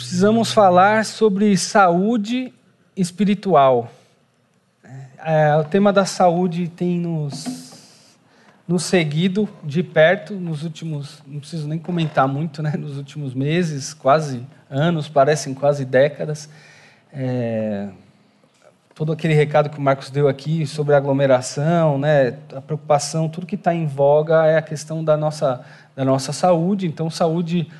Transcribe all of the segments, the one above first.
precisamos falar sobre saúde espiritual. É, o tema da saúde tem nos, nos seguido de perto nos últimos, não preciso nem comentar muito, né? Nos últimos meses, quase anos, parecem quase décadas. É, todo aquele recado que o Marcos deu aqui sobre aglomeração, né? A preocupação, tudo que está em voga é a questão da nossa da nossa saúde. Então, saúde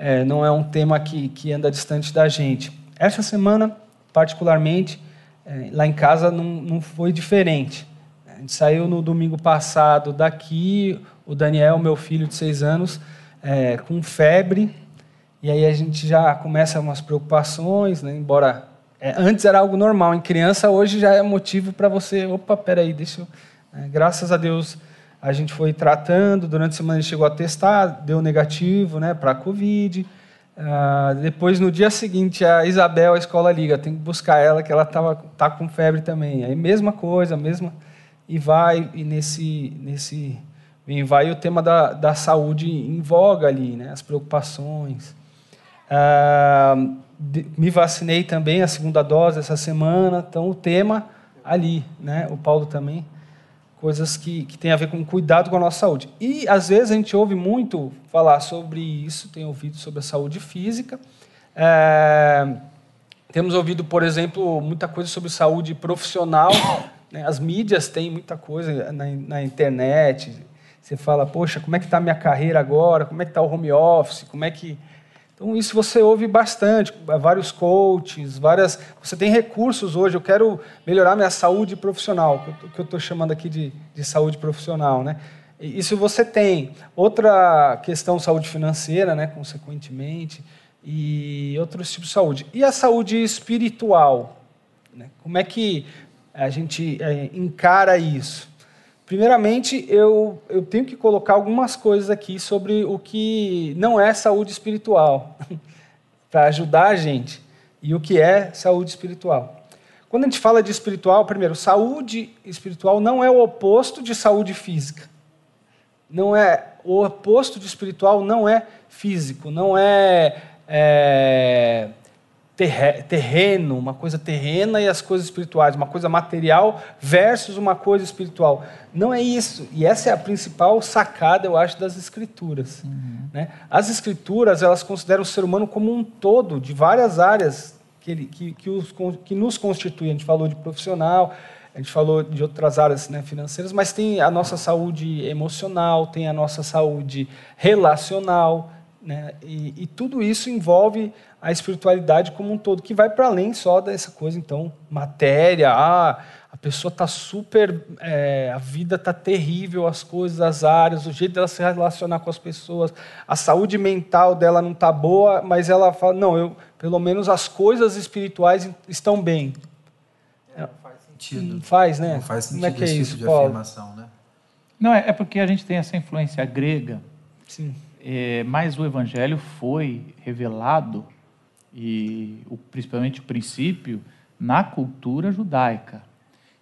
é, não é um tema que, que anda distante da gente. Essa semana, particularmente, é, lá em casa não, não foi diferente. A gente saiu no domingo passado daqui, o Daniel, meu filho de seis anos, é, com febre, e aí a gente já começa umas preocupações, né? embora é, antes era algo normal, em criança hoje já é motivo para você, opa, peraí, deixa eu... É, graças a Deus a gente foi tratando, durante a semana ele chegou a testar, deu negativo né, para a Covid. Uh, depois, no dia seguinte, a Isabel, a escola liga, tem que buscar ela, que ela tava, tá com febre também. Aí, mesma coisa, mesma. E vai, e nesse. nesse vem vai o tema da, da saúde em voga ali, né, as preocupações. Uh, me vacinei também, a segunda dose essa semana, então o tema ali, né, o Paulo também coisas que, que têm a ver com cuidado com a nossa saúde. E, às vezes, a gente ouve muito falar sobre isso, tem ouvido sobre a saúde física. É, temos ouvido, por exemplo, muita coisa sobre saúde profissional. Né? As mídias têm muita coisa na, na internet. Você fala, poxa, como é que está a minha carreira agora? Como é que está o home office? Como é que então, isso você ouve bastante, vários coaches, várias. Você tem recursos hoje. Eu quero melhorar minha saúde profissional, que eu estou chamando aqui de, de saúde profissional. Né? Isso você tem. Outra questão, saúde financeira, né, consequentemente, e outros tipos de saúde. E a saúde espiritual? Né? Como é que a gente é, encara isso? Primeiramente, eu, eu tenho que colocar algumas coisas aqui sobre o que não é saúde espiritual, para ajudar a gente, e o que é saúde espiritual. Quando a gente fala de espiritual, primeiro, saúde espiritual não é o oposto de saúde física. Não é o oposto de espiritual não é físico, não é, é terreno, uma coisa terrena e as coisas espirituais, uma coisa material versus uma coisa espiritual. Não é isso. E essa é a principal sacada, eu acho, das escrituras. Uhum. Né? As escrituras, elas consideram o ser humano como um todo, de várias áreas que, ele, que, que, os, que nos constituem. A gente falou de profissional, a gente falou de outras áreas né, financeiras, mas tem a nossa saúde emocional, tem a nossa saúde relacional, né? E, e, tudo isso envolve a espiritualidade como um todo, que vai para além só dessa coisa, então, matéria, ah, a pessoa está super, é, a vida está terrível, as coisas, as áreas, o jeito dela se relacionar com as pessoas, a saúde mental dela não está boa, mas ela fala, não, eu, pelo menos as coisas espirituais estão bem. É, não faz sentido. Não faz, né? Não faz sentido Como é que é isso, tipo de Paulo? afirmação, né? Não, é, é porque a gente tem essa influência grega, Sim. É, mas o evangelho foi revelado e o, principalmente o princípio, na cultura judaica.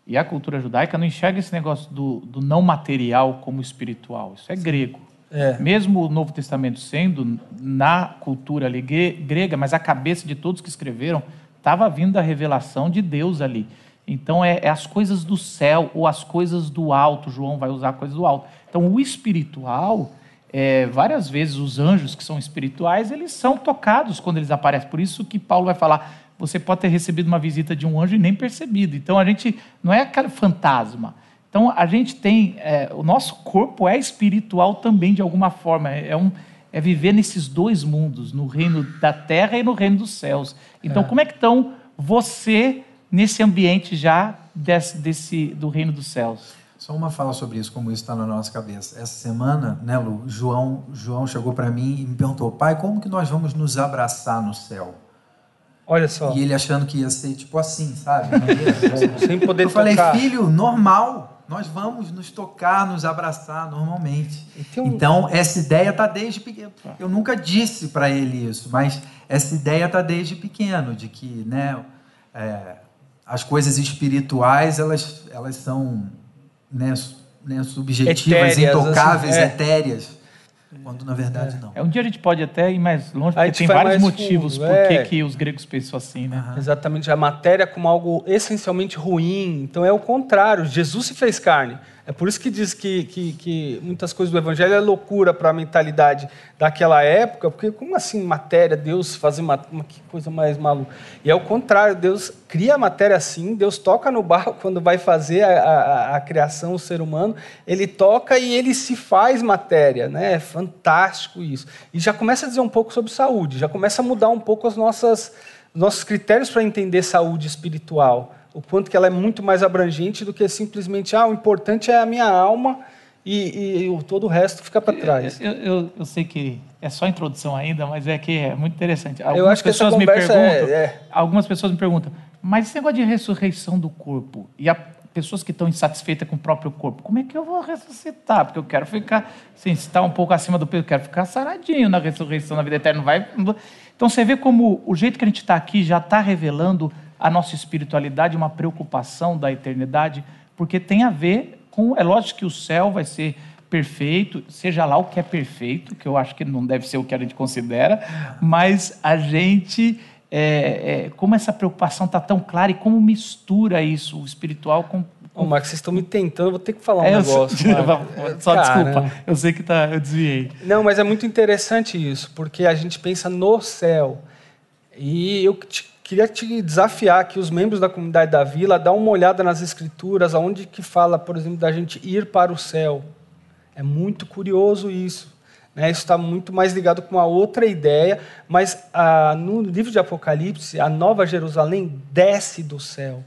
E a cultura judaica não enxerga esse negócio do, do não material como espiritual. Isso é grego. É. Mesmo o Novo Testamento sendo na cultura ali grega, mas a cabeça de todos que escreveram estava vindo da revelação de Deus ali. Então é, é, as coisas do céu ou as coisas do alto. João vai usar coisas do alto. Então o espiritual é, várias vezes os anjos que são espirituais, eles são tocados quando eles aparecem. Por isso que Paulo vai falar, você pode ter recebido uma visita de um anjo e nem percebido. Então a gente não é aquele fantasma. Então a gente tem, é, o nosso corpo é espiritual também de alguma forma. É, um, é viver nesses dois mundos, no reino da terra e no reino dos céus. Então é. como é que estão você nesse ambiente já desse, desse do reino dos céus? Só uma fala sobre isso, como isso está na nossa cabeça. Essa semana, né, Lu, João, João chegou para mim e me perguntou, pai, como que nós vamos nos abraçar no céu? Olha só. E ele achando que ia ser tipo assim, sabe? Sem poder Eu falei, filho, normal. Nós vamos nos tocar, nos abraçar normalmente. Um... Então, essa ideia está desde pequeno. Eu nunca disse para ele isso, mas essa ideia está desde pequeno, de que né, é, as coisas espirituais, elas, elas são né, né, subjetivas, etéreas, intocáveis, assim, é. etéreas. quando na verdade é. não. É, um dia a gente pode até ir mais longe, porque tem vários motivos fundo, por é. que os gregos pensam assim, né? Uhum. Exatamente, a matéria como algo essencialmente ruim. Então é o contrário, Jesus se fez carne. É por isso que diz que, que, que muitas coisas do Evangelho é loucura para a mentalidade daquela época, porque como assim matéria, Deus fazer uma, que coisa mais maluca? E é o contrário, Deus cria a matéria assim, Deus toca no barro quando vai fazer a, a, a criação, o ser humano, ele toca e ele se faz matéria, né? É fantástico isso. E já começa a dizer um pouco sobre saúde, já começa a mudar um pouco as nossas, os nossos critérios para entender saúde espiritual o quanto que ela é muito mais abrangente do que simplesmente, ah, o importante é a minha alma e, e, e todo o resto fica para trás. Eu, eu, eu, sei que é só introdução ainda, mas é que é muito interessante. Algumas eu acho que pessoas me perguntam, é, é. algumas pessoas me perguntam, mas esse negócio de ressurreição do corpo e a pessoas que estão insatisfeitas com o próprio corpo, como é que eu vou ressuscitar? Porque eu quero ficar, assim, se está um pouco acima do peso, eu quero ficar saradinho na ressurreição, na vida eterna. Vai... Então você vê como o jeito que a gente está aqui já está revelando a nossa espiritualidade, uma preocupação da eternidade, porque tem a ver com. É lógico que o céu vai ser perfeito, seja lá o que é perfeito, que eu acho que não deve ser o que a gente considera, mas a gente. É, é, como essa preocupação está tão clara e como mistura isso, o espiritual com. Ô, Marcos, vocês estão me tentando, vou ter que falar um é, negócio. Só desculpa, eu sei que tá, eu desviei. Não, mas é muito interessante isso, porque a gente pensa no céu. E eu te Queria te desafiar que os membros da comunidade da vila a dar uma olhada nas escrituras, aonde que fala, por exemplo, da gente ir para o céu. É muito curioso isso. Né? Isso está muito mais ligado com uma outra ideia, mas ah, no livro de Apocalipse, a Nova Jerusalém desce do céu.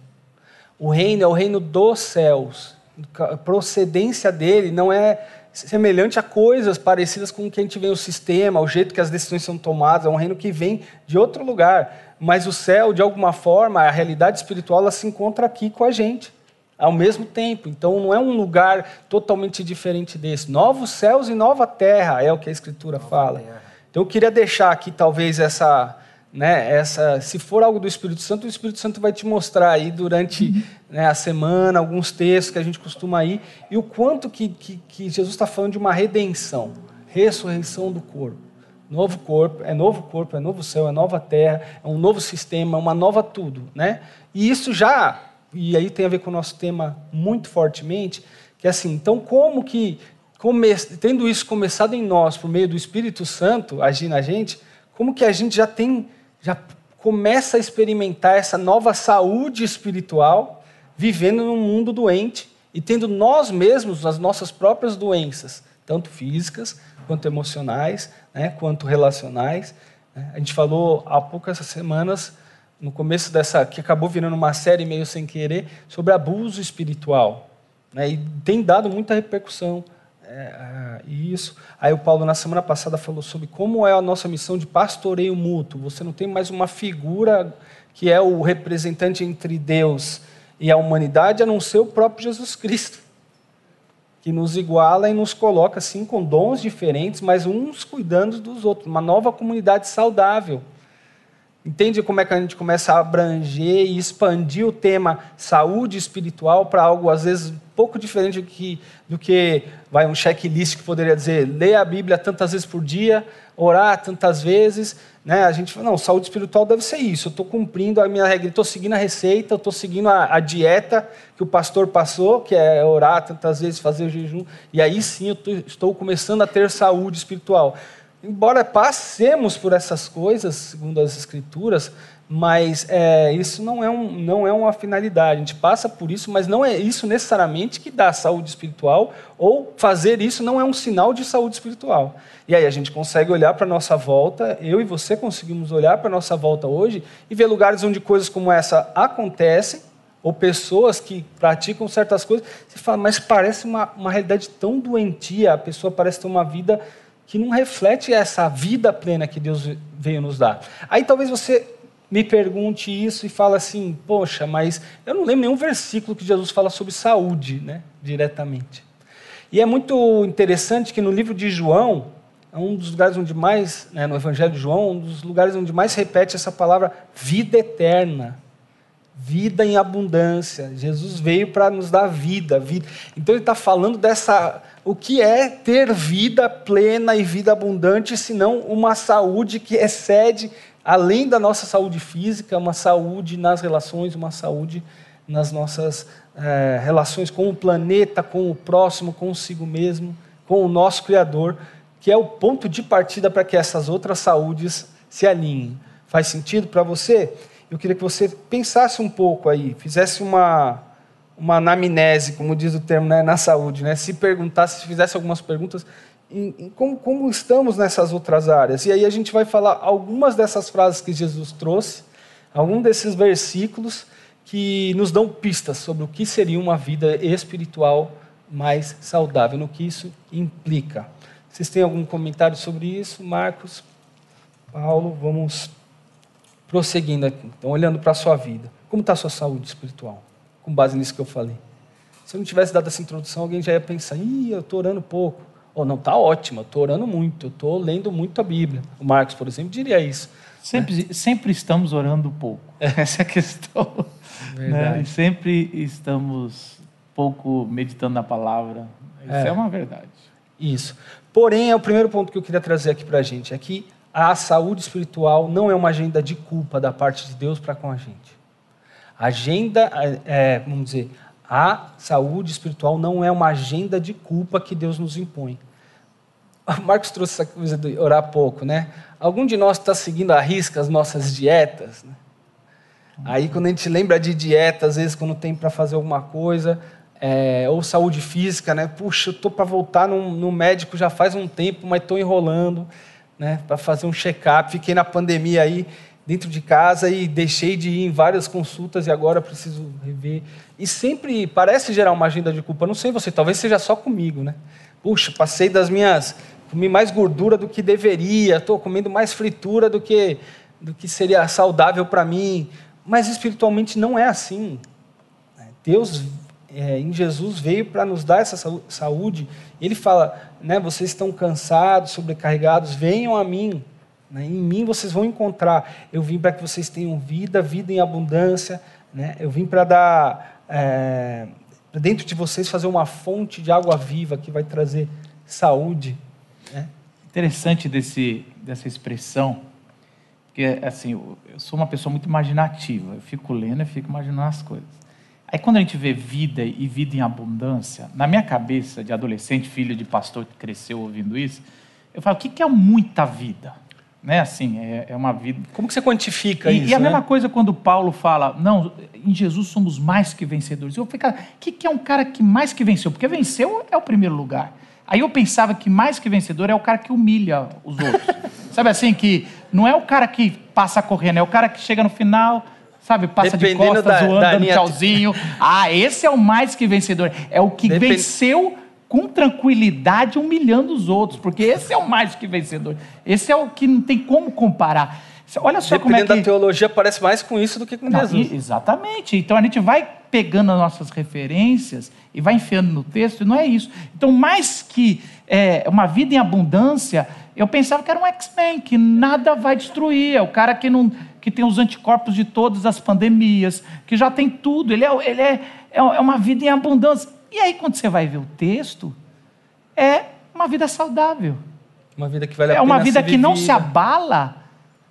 O reino é o reino dos céus. A procedência dele não é semelhante a coisas parecidas com o que a gente vê no sistema, o jeito que as decisões são tomadas, é um reino que vem de outro lugar mas o céu, de alguma forma, a realidade espiritual, ela se encontra aqui com a gente, ao mesmo tempo. Então, não é um lugar totalmente diferente desse. Novos céus e nova terra é o que a Escritura nova fala. Terra. Então, eu queria deixar aqui, talvez, essa, né, essa, se for algo do Espírito Santo, o Espírito Santo vai te mostrar aí durante uhum. né, a semana alguns textos que a gente costuma ir e o quanto que, que, que Jesus está falando de uma redenção, ressurreição do corpo. Novo corpo, é novo corpo, é novo céu, é nova terra, é um novo sistema, uma nova tudo, né? E isso já, e aí tem a ver com o nosso tema muito fortemente, que é assim, então como que, come, tendo isso começado em nós por meio do Espírito Santo agir na gente, como que a gente já tem, já começa a experimentar essa nova saúde espiritual, vivendo num mundo doente e tendo nós mesmos as nossas próprias doenças, tanto físicas quanto emocionais, né, quanto relacionais. Né? A gente falou há poucas semanas, no começo dessa, que acabou virando uma série meio sem querer, sobre abuso espiritual. Né? E tem dado muita repercussão é, isso. Aí o Paulo, na semana passada, falou sobre como é a nossa missão de pastoreio mútuo. Você não tem mais uma figura que é o representante entre Deus e a humanidade, a não ser o próprio Jesus Cristo que nos iguala e nos coloca assim com dons diferentes, mas uns cuidando dos outros, uma nova comunidade saudável. Entende como é que a gente começa a abranger e expandir o tema saúde espiritual para algo às vezes pouco diferente do que, do que vai um checklist que poderia dizer ler a Bíblia tantas vezes por dia, orar tantas vezes, né? A gente fala, não, saúde espiritual deve ser isso. Eu estou cumprindo a minha regra, estou seguindo a receita, estou seguindo a, a, dieta que o pastor passou, que é orar tantas vezes, fazer o jejum. E aí sim eu tô, estou começando a ter saúde espiritual. Embora passemos por essas coisas, segundo as escrituras, mas é, isso não é, um, não é uma finalidade. A gente passa por isso, mas não é isso necessariamente que dá saúde espiritual, ou fazer isso não é um sinal de saúde espiritual. E aí a gente consegue olhar para a nossa volta, eu e você conseguimos olhar para a nossa volta hoje e ver lugares onde coisas como essa acontecem, ou pessoas que praticam certas coisas, você fala, mas parece uma, uma realidade tão doentia, a pessoa parece ter uma vida que não reflete essa vida plena que Deus veio nos dar. Aí talvez você me pergunte isso e fala assim: poxa, mas eu não lembro nenhum versículo que Jesus fala sobre saúde, né, diretamente. E é muito interessante que no livro de João, é um dos lugares onde mais, né, no Evangelho de João, um dos lugares onde mais repete essa palavra vida eterna. vida em abundância. Jesus veio para nos dar vida, vida. Então ele está falando dessa, o que é ter vida plena e vida abundante, senão uma saúde que excede além da nossa saúde física, uma saúde nas relações, uma saúde nas nossas é, relações com o planeta, com o próximo, consigo mesmo, com o nosso Criador, que é o ponto de partida para que essas outras saúdes se alinhem. Faz sentido para você? Eu queria que você pensasse um pouco aí, fizesse uma, uma anamnese, como diz o termo né, na saúde, né? se perguntasse, se fizesse algumas perguntas em, em como, como estamos nessas outras áreas. E aí a gente vai falar algumas dessas frases que Jesus trouxe, algum desses versículos que nos dão pistas sobre o que seria uma vida espiritual mais saudável, no que isso implica. Vocês têm algum comentário sobre isso? Marcos, Paulo, vamos prosseguindo aqui. Então, olhando para a sua vida. Como está a sua saúde espiritual? Com base nisso que eu falei. Se eu não tivesse dado essa introdução, alguém já ia pensar, ih, eu estou orando pouco. Ou oh, não, está ótimo, eu estou orando muito, eu estou lendo muito a Bíblia. O Marcos, por exemplo, diria isso. Sempre, né? sempre estamos orando pouco. Essa é a questão. Né? E sempre estamos pouco meditando na palavra. Isso é, é uma verdade. Isso. Porém, é o primeiro ponto que eu queria trazer aqui para a gente. É que a saúde espiritual não é uma agenda de culpa da parte de Deus para com a gente. A agenda, é, vamos dizer, a saúde espiritual não é uma agenda de culpa que Deus nos impõe. O Marcos trouxe essa coisa de orar pouco, né? Algum de nós está seguindo à risca as nossas dietas? Né? Aí, quando a gente lembra de dieta, às vezes, quando tem para fazer alguma coisa, é, ou saúde física, né? Puxa, eu estou para voltar no, no médico já faz um tempo, mas estou enrolando né, para fazer um check-up. Fiquei na pandemia aí dentro de casa e deixei de ir em várias consultas e agora preciso rever. E sempre parece gerar uma agenda de culpa. Não sei você, talvez seja só comigo, né? Puxa, passei das minhas, comi mais gordura do que deveria, estou comendo mais fritura do que do que seria saudável para mim. Mas espiritualmente não é assim. Deus é, em Jesus veio para nos dar essa saúde. Ele fala, né, vocês estão cansados, sobrecarregados, venham a mim. Né, em mim vocês vão encontrar. Eu vim para que vocês tenham vida, vida em abundância. Né, eu vim para dar é, dentro de vocês fazer uma fonte de água viva que vai trazer saúde. Né? Interessante desse, dessa expressão, porque assim, eu sou uma pessoa muito imaginativa. Eu fico lendo e fico imaginando as coisas. Aí quando a gente vê vida e vida em abundância, na minha cabeça de adolescente, filho de pastor que cresceu ouvindo isso, eu falo, o que é muita vida? Né? Assim, é, é uma vida. Como que você quantifica e, isso? E a né? mesma coisa quando Paulo fala, não, em Jesus somos mais que vencedores. Eu falei, o que é um cara que mais que venceu? Porque venceu é o primeiro lugar. Aí eu pensava que mais que vencedor é o cara que humilha os outros. Sabe assim, que não é o cara que passa correndo, é o cara que chega no final, Sabe, passa Dependendo de costas, da, zoando, da dando linha... tchauzinho. Ah, esse é o mais que vencedor. É o que Depend... venceu com tranquilidade, humilhando os outros. Porque esse é o mais que vencedor. Esse é o que não tem como comparar. Olha só Dependendo como é que... da teologia, parece mais com isso do que com não, Jesus. Exatamente. Então a gente vai pegando as nossas referências e vai enfiando no texto, e não é isso. Então, mais que é, uma vida em abundância, eu pensava que era um X-Men, que nada vai destruir. É o cara que não que tem os anticorpos de todas as pandemias, que já tem tudo, ele é, ele é, é uma vida em abundância. E aí, quando você vai ver o texto, é uma vida saudável. Uma vida que vale a é pena É uma vida que não se abala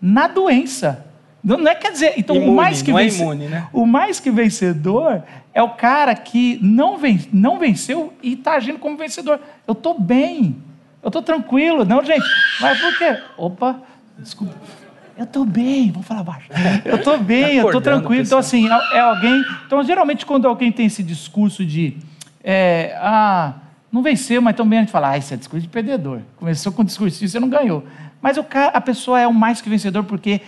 na doença. Não, não é quer dizer, então imune, o mais que não vence, é imune, né? o mais que vencedor é o cara que não, ven, não venceu e está agindo como vencedor. Eu estou bem, eu estou tranquilo, não, gente. Mas por quê? Opa, desculpa. Eu estou bem, vamos falar baixo. Eu estou bem, eu estou tranquilo. Então, assim, é, é alguém. Então, geralmente, quando alguém tem esse discurso de. É, ah, não venceu, mas também a gente fala, ah, isso é discurso de perdedor. Começou com discurso, você não ganhou. Mas o cara, a pessoa é o mais que vencedor porque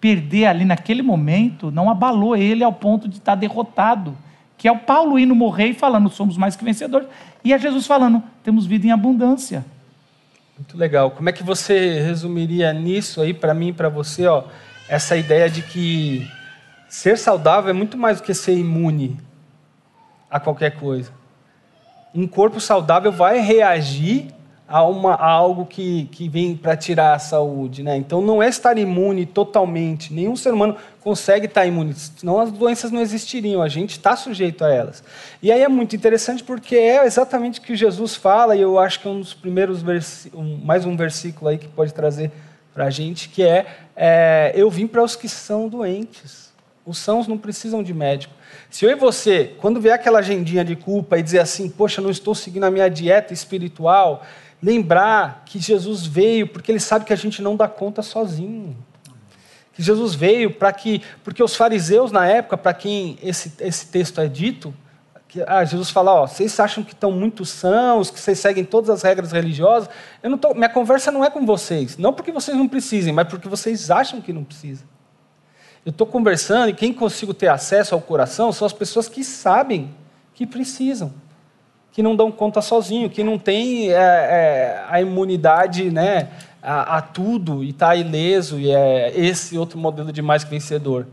perder ali naquele momento não abalou ele ao ponto de estar derrotado. Que é o Paulo indo morrer e falando, somos mais que vencedores. E é Jesus falando, temos vida em abundância. Muito legal. Como é que você resumiria nisso aí para mim para você, ó, essa ideia de que ser saudável é muito mais do que ser imune a qualquer coisa. Um corpo saudável vai reagir a, uma, a algo que, que vem para tirar a saúde. Né? Então, não é estar imune totalmente. Nenhum ser humano consegue estar imune, senão as doenças não existiriam. A gente está sujeito a elas. E aí é muito interessante porque é exatamente o que Jesus fala, e eu acho que é um dos primeiros versículos, mais um versículo aí que pode trazer para a gente, que é, é eu vim para os que são doentes. Os sãos não precisam de médico. Se eu e você, quando vier aquela agendinha de culpa e dizer assim, poxa, não estou seguindo a minha dieta espiritual, lembrar que Jesus veio porque ele sabe que a gente não dá conta sozinho. Que Jesus veio para que, porque os fariseus na época, para quem esse, esse texto é dito, que, ah, Jesus fala, ó, vocês acham que estão muito sãos, que vocês seguem todas as regras religiosas. Eu não tô, minha conversa não é com vocês, não porque vocês não precisem, mas porque vocês acham que não precisam. Eu estou conversando e quem consigo ter acesso ao coração são as pessoas que sabem que precisam que não dão conta sozinho, que não tem é, é, a imunidade né, a, a tudo e está ileso, e é esse outro modelo de mais que vencedor.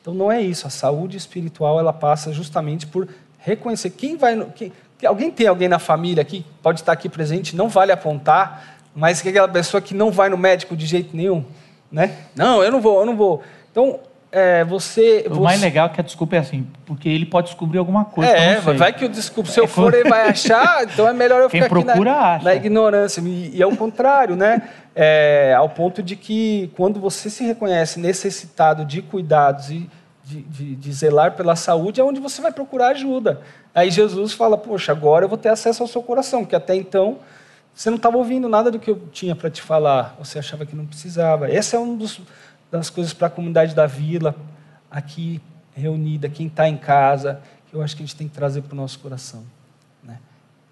Então não é isso. A saúde espiritual ela passa justamente por reconhecer quem vai. Quem, alguém tem alguém na família aqui, pode estar aqui presente, não vale apontar, mas que aquela pessoa que não vai no médico de jeito nenhum, né? Não, eu não vou, eu não vou. Então é, você. O você... mais legal é que a desculpa é assim, porque ele pode descobrir alguma coisa. É, vai que eu desculpo. Se eu é, for, ele vai achar, então é melhor eu ficar Quem aqui na, acha. na ignorância. E, e é o contrário, né? É, ao ponto de que quando você se reconhece necessitado de cuidados e de, de, de, zelar pela saúde, é onde você vai procurar ajuda. Aí Jesus fala: Poxa, agora eu vou ter acesso ao seu coração, que até então você não estava ouvindo nada do que eu tinha para te falar, você achava que não precisava. Esse é um dos das coisas para a comunidade da vila, aqui reunida, quem está em casa, que eu acho que a gente tem que trazer para o nosso coração. Né?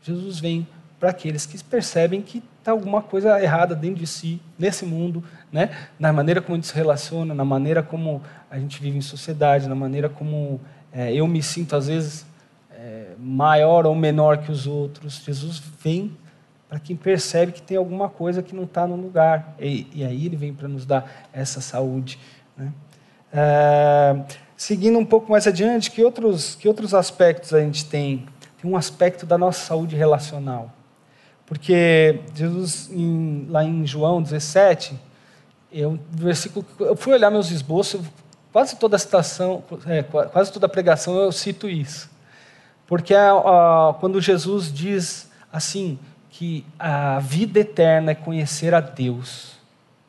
Jesus vem para aqueles que percebem que está alguma coisa errada dentro de si, nesse mundo, né? na maneira como a gente se relaciona, na maneira como a gente vive em sociedade, na maneira como é, eu me sinto, às vezes, é, maior ou menor que os outros. Jesus vem para quem percebe que tem alguma coisa que não está no lugar. E, e, aí ele vem para nos dar essa saúde. Né? É, seguindo um pouco mais adiante, que outros, que outros aspectos a gente tem? Tem um aspecto da nossa saúde relacional. Porque Jesus, em, lá em João 17, eu, versículo, eu fui olhar meus esboços, quase toda a citação, é, quase toda a pregação eu cito isso. Porque é, quando Jesus diz assim, que a vida eterna é conhecer a Deus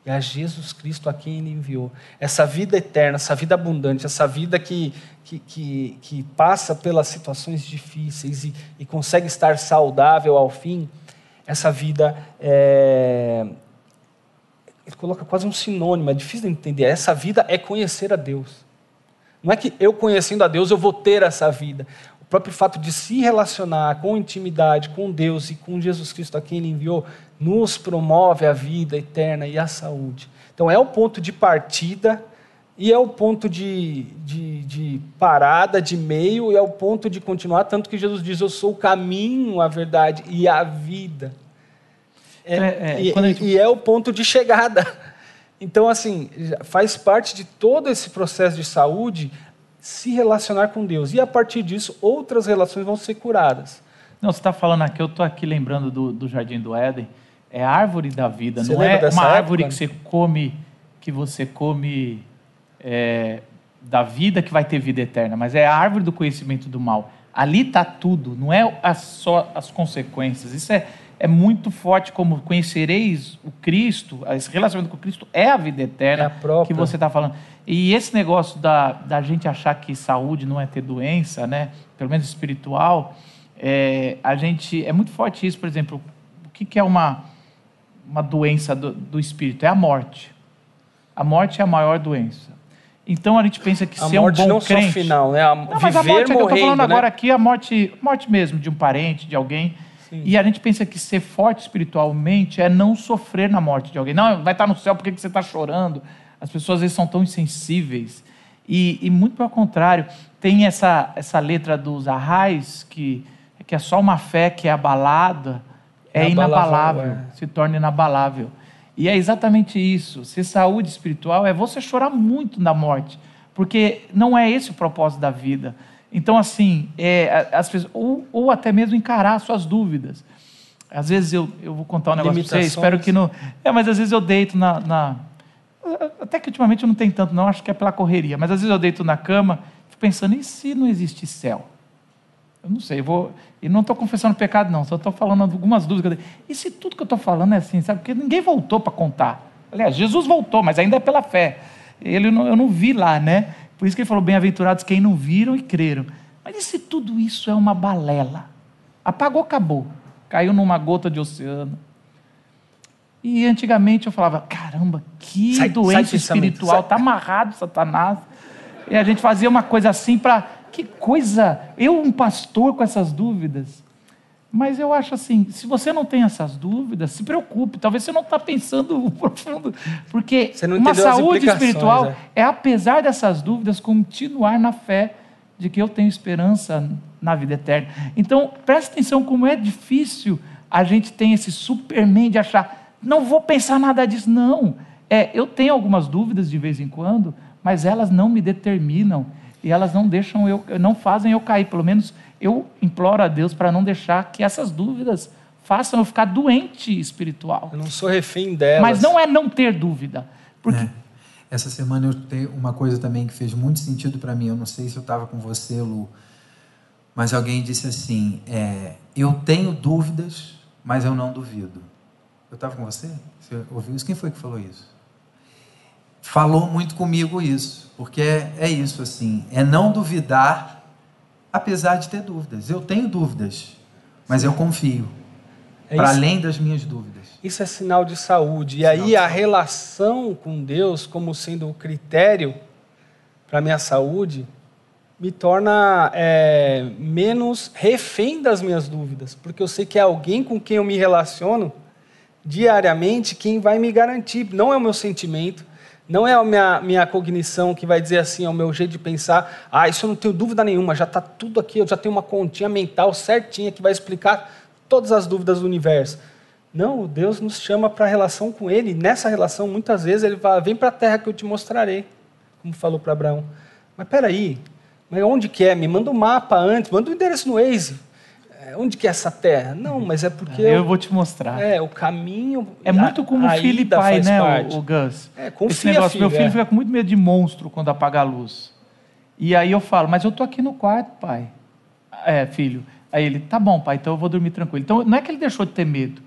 e a Jesus Cristo a quem Ele enviou. Essa vida eterna, essa vida abundante, essa vida que, que, que, que passa pelas situações difíceis e, e, consegue estar saudável ao fim, essa vida é, ele coloca quase um sinônimo, é difícil de entender. Essa vida é conhecer a Deus. Não é que eu conhecendo a Deus eu vou ter essa vida próprio fato de se relacionar com intimidade com Deus e com Jesus Cristo a quem Ele enviou, nos promove a vida eterna e a saúde. Então é o ponto de partida e é o ponto de, de, de parada, de meio, e é o ponto de continuar, tanto que Jesus diz: Eu sou o caminho, a verdade e a vida. É, é, é, e, gente... e é o ponto de chegada. Então, assim, faz parte de todo esse processo de saúde se relacionar com Deus. E a partir disso, outras relações vão ser curadas. Não, você está falando aqui, eu estou aqui lembrando do, do Jardim do Éden. É a árvore da vida, você não é uma época? árvore que você come, que você come é, da vida que vai ter vida eterna, mas é a árvore do conhecimento do mal. Ali está tudo, não é só as consequências. Isso é, é muito forte como conhecereis o Cristo, esse relacionamento com Cristo é a vida eterna é a que você está falando. E esse negócio da, da gente achar que saúde não é ter doença, né? pelo menos espiritual, é, a gente é muito forte isso. Por exemplo, o que, que é uma, uma doença do, do espírito? É a morte. A morte é a maior doença. Então a gente pensa que a ser um bom não crente... só final, né? A não, mas a morte, é que eu estou falando né? agora aqui, a morte, morte mesmo de um parente, de alguém. Sim. E a gente pensa que ser forte espiritualmente é não sofrer na morte de alguém. Não, vai estar no céu, por que você está chorando? As pessoas às vezes são tão insensíveis. E, e muito pelo contrário, tem essa, essa letra dos arrais, que, que é só uma fé que é abalada, é, é inabalável, é. se torna inabalável. E é exatamente isso. Ser saúde espiritual é você chorar muito na morte, porque não é esse o propósito da vida. Então, assim, é, as pessoas, ou, ou até mesmo encarar suas dúvidas. Às vezes eu, eu vou contar um negócio para vocês, espero que não. É, mas às vezes eu deito na, na, Até que ultimamente eu não tenho tanto, não, acho que é pela correria, mas às vezes eu deito na cama, fico pensando, e se não existe céu? Eu não sei, eu vou. E não estou confessando pecado, não, só estou falando algumas dúvidas. E se tudo que eu estou falando é assim, sabe? Porque ninguém voltou para contar. Aliás, Jesus voltou, mas ainda é pela fé. Ele, eu não vi lá, né? Por isso que ele falou: bem-aventurados quem não viram e creram. Mas e se tudo isso é uma balela? Apagou, acabou. Caiu numa gota de oceano. E antigamente eu falava: caramba, que sai, doença sai espiritual, está amarrado, Satanás. E a gente fazia uma coisa assim para que coisa! Eu, um pastor com essas dúvidas. Mas eu acho assim: se você não tem essas dúvidas, se preocupe. Talvez você não está pensando profundo. Porque uma saúde espiritual é. é, apesar dessas dúvidas, continuar na fé de que eu tenho esperança na vida eterna. Então, preste atenção como é difícil a gente ter esse superman de achar, não vou pensar nada disso. Não. É, eu tenho algumas dúvidas de vez em quando, mas elas não me determinam e elas não deixam eu, não fazem eu cair. Pelo menos eu imploro a Deus para não deixar que essas dúvidas façam eu ficar doente espiritual. Eu não sou refém delas. Mas não é não ter dúvida. Porque... É. Essa semana eu tenho uma coisa também que fez muito sentido para mim. Eu não sei se eu estava com você, Lu, mas alguém disse assim: é, Eu tenho dúvidas, mas eu não duvido. Eu estava com você? Você ouviu isso? Quem foi que falou isso? Falou muito comigo isso porque é, é isso assim, é não duvidar, apesar de ter dúvidas. Eu tenho dúvidas, mas eu confio, é para além das minhas dúvidas. Isso é sinal de saúde. E aí a relação com Deus, como sendo o critério para a minha saúde, me torna é, menos refém das minhas dúvidas, porque eu sei que é alguém com quem eu me relaciono diariamente quem vai me garantir. Não é o meu sentimento, não é a minha, minha cognição que vai dizer assim, é o meu jeito de pensar, ah, isso eu não tenho dúvida nenhuma, já está tudo aqui, eu já tenho uma continha mental certinha que vai explicar todas as dúvidas do universo. Não, Deus nos chama para a relação com Ele. Nessa relação, muitas vezes, Ele fala, vem para a terra que eu te mostrarei, como falou para Abraão. Mas peraí, mas onde que é? Me manda um mapa antes, manda um endereço no Waze. É, onde que é essa terra? Não, mas é porque. eu vou te mostrar. É, o caminho. É muito como filho e pai, né, parte. o, o Gus? É, confia, Esse negócio, filho, meu filho é. fica com muito medo de monstro quando apaga a luz. E aí eu falo, mas eu tô aqui no quarto, pai. É, filho. Aí ele, tá bom, pai, então eu vou dormir tranquilo. Então não é que ele deixou de ter medo,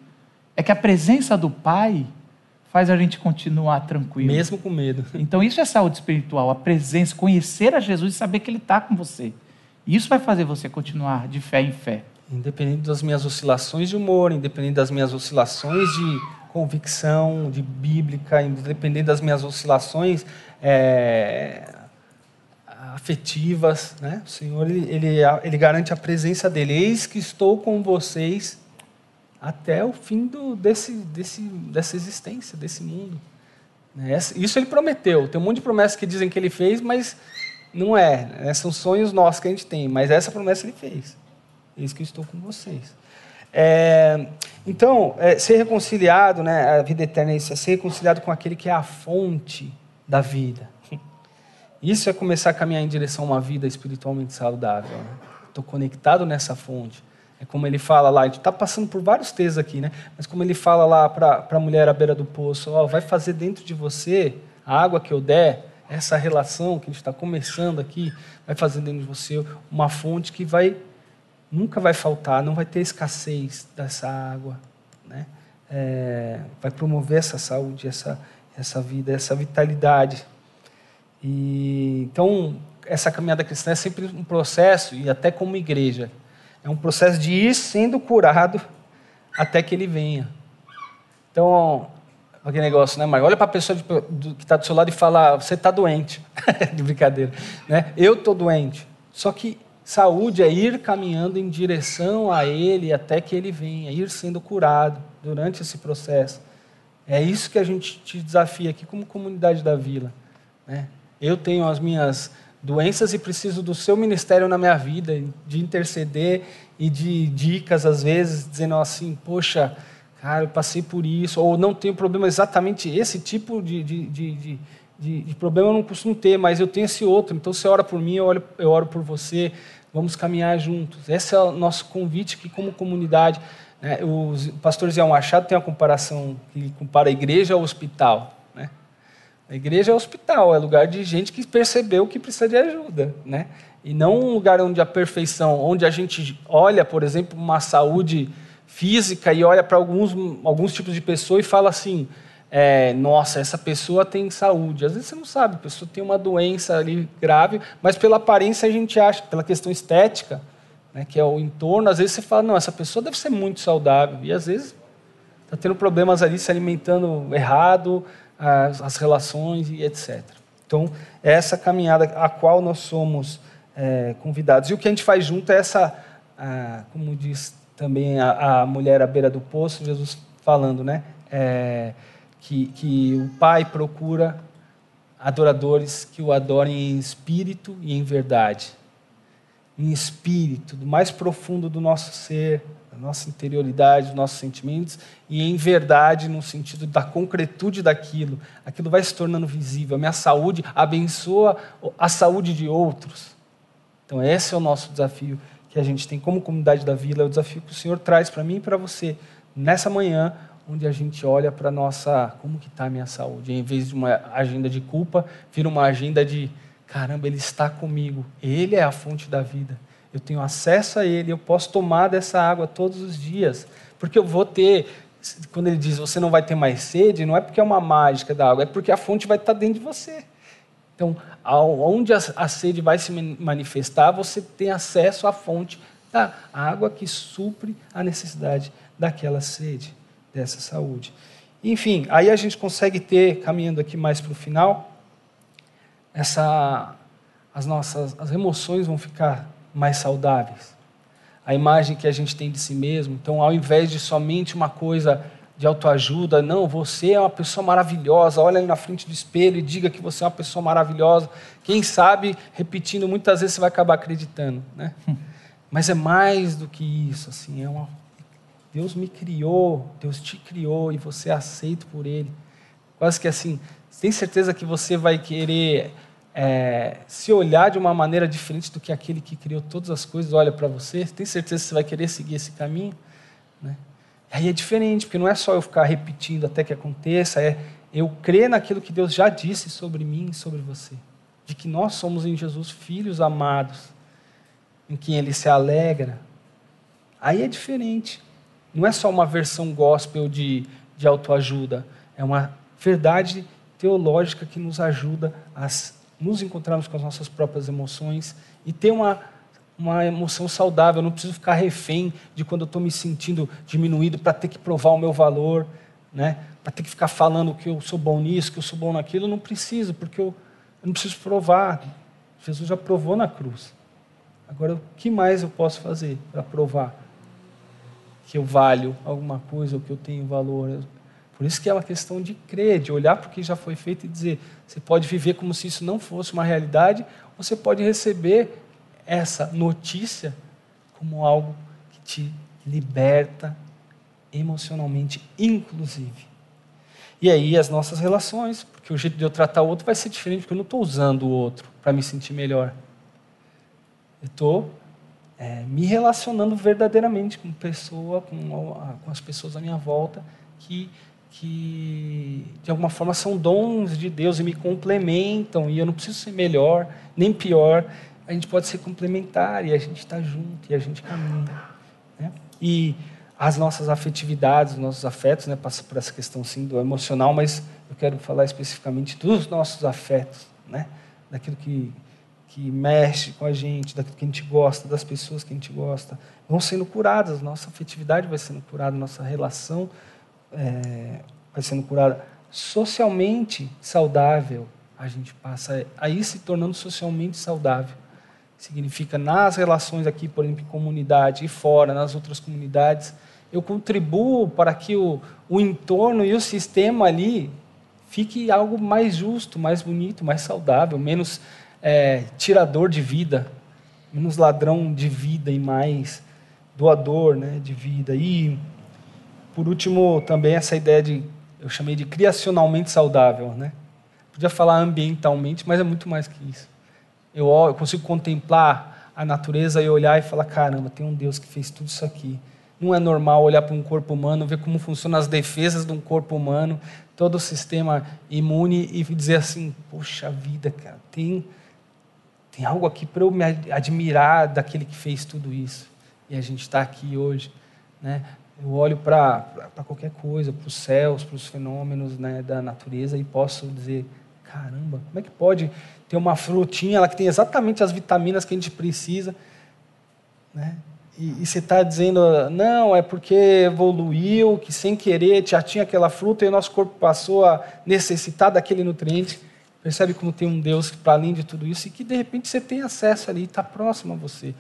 é que a presença do pai faz a gente continuar tranquilo. Mesmo com medo. Então isso é saúde espiritual, a presença, conhecer a Jesus e saber que ele está com você. Isso vai fazer você continuar de fé em fé. Independente das minhas oscilações de humor, independente das minhas oscilações de convicção, de bíblica, independente das minhas oscilações é, afetivas, né? o Senhor ele, ele, ele garante a presença dele. Eis que estou com vocês até o fim do, desse, desse, dessa existência, desse mundo. Né? Isso ele prometeu. Tem um monte de promessas que dizem que ele fez, mas não é. Né? São sonhos nossos que a gente tem, mas essa promessa ele fez. Eis que eu estou com vocês. É, então, é, ser reconciliado, né, a vida eterna é isso, é ser reconciliado com aquele que é a fonte da vida. Isso é começar a caminhar em direção a uma vida espiritualmente saudável. Estou né? conectado nessa fonte. É como ele fala lá, a gente está passando por vários textos aqui, né? mas como ele fala lá para a mulher à beira do poço: ó, vai fazer dentro de você a água que eu der, essa relação que a gente está começando aqui, vai fazer dentro de você uma fonte que vai nunca vai faltar, não vai ter escassez dessa água, né? É, vai promover essa saúde, essa essa vida, essa vitalidade. E então essa caminhada cristã é sempre um processo e até como igreja é um processo de ir sendo curado até que ele venha. Então aquele negócio, né, Mas Olha para a pessoa que está do seu lado e fala: você está doente, de brincadeira, né? Eu estou doente. Só que Saúde é ir caminhando em direção a Ele até que Ele venha, ir sendo curado durante esse processo. É isso que a gente te desafia aqui como comunidade da vila. Né? Eu tenho as minhas doenças e preciso do seu ministério na minha vida, de interceder e de dicas, às vezes, dizendo assim: Poxa, cara, eu passei por isso, ou não tenho problema exatamente esse tipo de, de, de, de, de problema eu não costumo ter, mas eu tenho esse outro. Então, você ora por mim, eu oro, eu oro por você. Vamos caminhar juntos. Esse é o nosso convite aqui como comunidade. Né? O pastor Zé Machado tem uma comparação que compara a igreja ao hospital. Né? A igreja é hospital, é lugar de gente que percebeu que precisa de ajuda. Né? E não um lugar onde a perfeição, onde a gente olha, por exemplo, uma saúde física e olha para alguns, alguns tipos de pessoa e fala assim: é, nossa, essa pessoa tem saúde. Às vezes você não sabe, a pessoa tem uma doença ali grave, mas pela aparência a gente acha, pela questão estética, né, que é o entorno, às vezes você fala: não, essa pessoa deve ser muito saudável. E às vezes está tendo problemas ali, se alimentando errado, as, as relações e etc. Então, essa caminhada a qual nós somos é, convidados. E o que a gente faz junto é essa, a, como diz também a, a, mulher à beira do poço, Jesus falando, né? É, que, que o Pai procura adoradores que o adorem em espírito e em verdade. Em espírito, do mais profundo do nosso ser, da nossa interioridade, dos nossos sentimentos, e em verdade, no sentido da concretude daquilo. Aquilo vai se tornando visível. A minha saúde abençoa a saúde de outros. Então, esse é o nosso desafio que a gente tem como comunidade da vila, é o desafio que o Senhor traz para mim e para você nessa manhã, onde a gente olha para nossa, como que está a minha saúde, em vez de uma agenda de culpa, vira uma agenda de, caramba, Ele está comigo, Ele é a fonte da vida, eu tenho acesso a Ele, eu posso tomar dessa água todos os dias, porque eu vou ter, quando Ele diz, você não vai ter mais sede, não é porque é uma mágica da água, é porque a fonte vai estar dentro de você. Então, onde a sede vai se manifestar, você tem acesso à fonte da água que supre a necessidade daquela sede, dessa saúde. Enfim, aí a gente consegue ter, caminhando aqui mais para o final, essa, as nossas as emoções vão ficar mais saudáveis. A imagem que a gente tem de si mesmo. Então, ao invés de somente uma coisa de autoajuda. Não, você é uma pessoa maravilhosa. Olha ali na frente do espelho e diga que você é uma pessoa maravilhosa. Quem sabe, repetindo muitas vezes, você vai acabar acreditando. Né? Mas é mais do que isso. Assim, é uma... Deus me criou, Deus te criou e você é aceito por Ele. Quase que assim, tem certeza que você vai querer é, se olhar de uma maneira diferente do que aquele que criou todas as coisas olha para você? Tem certeza que você vai querer seguir esse caminho? Né? Aí é diferente, porque não é só eu ficar repetindo até que aconteça, é eu crer naquilo que Deus já disse sobre mim e sobre você. De que nós somos em Jesus filhos amados, em quem Ele se alegra. Aí é diferente. Não é só uma versão gospel de, de autoajuda, é uma verdade teológica que nos ajuda a nos encontrarmos com as nossas próprias emoções e ter uma uma emoção saudável. Eu não preciso ficar refém de quando eu estou me sentindo diminuído para ter que provar o meu valor, né? para ter que ficar falando que eu sou bom nisso, que eu sou bom naquilo. Eu não preciso, porque eu, eu não preciso provar. Jesus já provou na cruz. Agora, o que mais eu posso fazer para provar que eu valho alguma coisa ou que eu tenho valor? Por isso que é uma questão de crer, de olhar para o que já foi feito e dizer: você pode viver como se isso não fosse uma realidade, ou você pode receber essa notícia como algo que te liberta emocionalmente, inclusive. E aí as nossas relações, porque o jeito de eu tratar o outro vai ser diferente, porque eu não estou usando o outro para me sentir melhor. Eu estou é, me relacionando verdadeiramente com pessoa, com, com as pessoas à minha volta que que de alguma forma são dons de Deus e me complementam e eu não preciso ser melhor nem pior a gente pode ser complementar e a gente está junto e a gente caminha. Né? E as nossas afetividades, os nossos afetos, né, passa por essa questão sim do emocional, mas eu quero falar especificamente dos nossos afetos, né, daquilo que que mexe com a gente, daquilo que a gente gosta, das pessoas que a gente gosta, vão sendo curadas, nossa afetividade vai sendo curada, nossa relação é, vai sendo curada, socialmente saudável, a gente passa a ir se tornando socialmente saudável. Significa nas relações aqui, por exemplo, em comunidade e fora, nas outras comunidades, eu contribuo para que o, o entorno e o sistema ali fique algo mais justo, mais bonito, mais saudável, menos é, tirador de vida, menos ladrão de vida e mais doador né, de vida. E, por último, também essa ideia de, eu chamei de criacionalmente saudável. Né? Podia falar ambientalmente, mas é muito mais que isso eu, eu consigo contemplar a natureza e olhar e falar: caramba, tem um Deus que fez tudo isso aqui. Não é normal olhar para um corpo humano, ver como funcionam as defesas de um corpo humano, todo o sistema imune e dizer assim: poxa vida, cara, tem, tem algo aqui para eu me admirar daquele que fez tudo isso. E a gente está aqui hoje. Né? Eu olho para qualquer coisa, para os céus, para os fenômenos né, da natureza e posso dizer: caramba, como é que pode ter uma frutinha ela que tem exatamente as vitaminas que a gente precisa? Né? E, e você está dizendo, não, é porque evoluiu, que sem querer já tinha aquela fruta e o nosso corpo passou a necessitar daquele nutriente. Percebe como tem um Deus para além de tudo isso e que de repente você tem acesso ali, está próximo a você.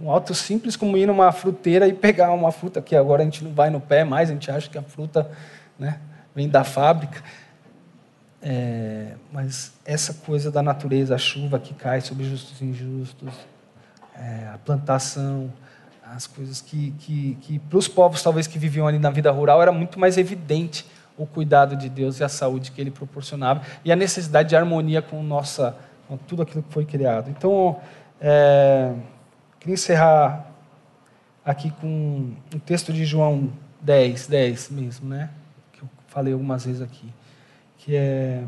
Um alto simples como ir numa fruteira e pegar uma fruta, que agora a gente não vai no pé mais, a gente acha que a fruta né, vem da fábrica. É, mas essa coisa da natureza, a chuva que cai sobre justos e injustos, é, a plantação, as coisas que, que, que para os povos talvez que viviam ali na vida rural era muito mais evidente o cuidado de Deus e a saúde que Ele proporcionava e a necessidade de harmonia com nossa com tudo aquilo que foi criado. Então, é, queria encerrar aqui com um texto de João 10, 10 mesmo, né? Que eu falei algumas vezes aqui, que é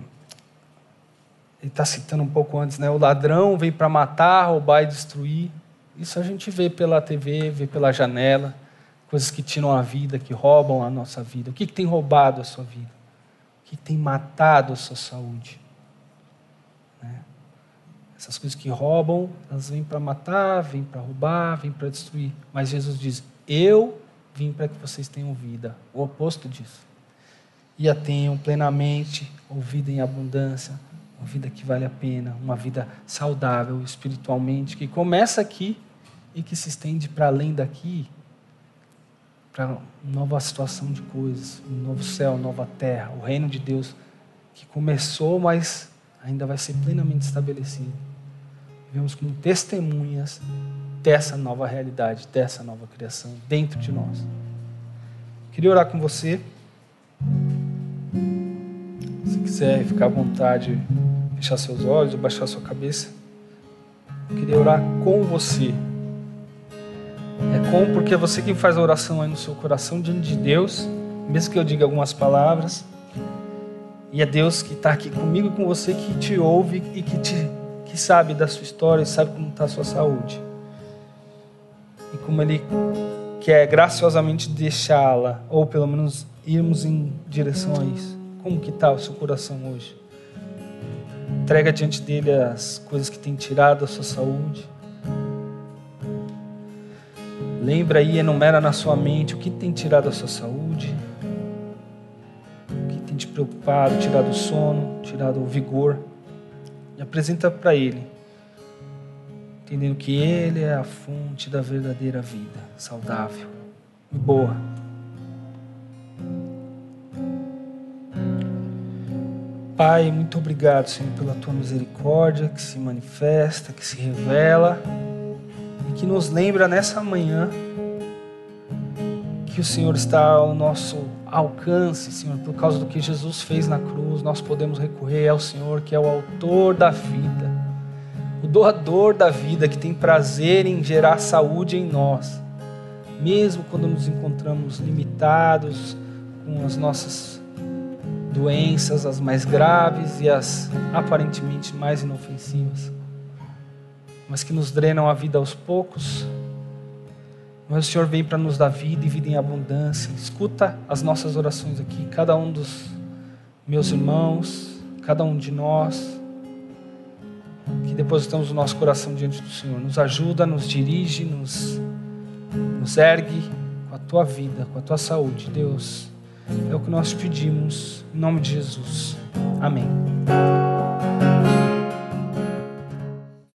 ele está citando um pouco antes, né? O ladrão vem para matar, roubar e destruir. Isso a gente vê pela TV, vê pela janela, coisas que tiram a vida, que roubam a nossa vida. O que, que tem roubado a sua vida? O que, que tem matado a sua saúde? Né? Essas coisas que roubam, elas vêm para matar, vêm para roubar, vêm para destruir. Mas Jesus diz: Eu vim para que vocês tenham vida. O oposto disso. E a tenham plenamente, ou vida em abundância, uma vida que vale a pena, uma vida saudável espiritualmente, que começa aqui e que se estende para além daqui, para nova situação de coisas, um novo céu, nova terra, o reino de Deus que começou, mas ainda vai ser plenamente estabelecido. Vivemos como testemunhas dessa nova realidade, dessa nova criação dentro de nós. Queria orar com você. Se quiser ficar à vontade, fechar seus olhos baixar sua cabeça. Eu queria orar com você. Com porque é você quem faz a oração aí no seu coração diante de Deus, mesmo que eu diga algumas palavras. E é Deus que está aqui comigo e com você, que te ouve e que, te, que sabe da sua história, sabe como está a sua saúde. E como Ele quer graciosamente deixá-la, ou pelo menos irmos em direção a isso. Como que está o seu coração hoje? Entrega diante dele as coisas que têm tirado a sua saúde. Lembra aí, enumera na sua mente o que tem tirado a sua saúde, o que tem te preocupado, tirado o sono, tirado o vigor. E apresenta para Ele, entendendo que Ele é a fonte da verdadeira vida, saudável e boa. Pai, muito obrigado, Senhor, pela tua misericórdia que se manifesta, que se revela que nos lembra nessa manhã que o Senhor está ao nosso alcance, Senhor, por causa do que Jesus fez na cruz. Nós podemos recorrer ao Senhor, que é o autor da vida, o doador da vida, que tem prazer em gerar saúde em nós, mesmo quando nos encontramos limitados com as nossas doenças, as mais graves e as aparentemente mais inofensivas, mas que nos drenam a vida aos poucos. Mas o Senhor vem para nos dar vida e vida em abundância. Escuta as nossas orações aqui, cada um dos meus irmãos, cada um de nós, que depositamos o nosso coração diante do Senhor. Nos ajuda, nos dirige, nos, nos ergue com a tua vida, com a tua saúde, Deus. É o que nós pedimos, em nome de Jesus. Amém.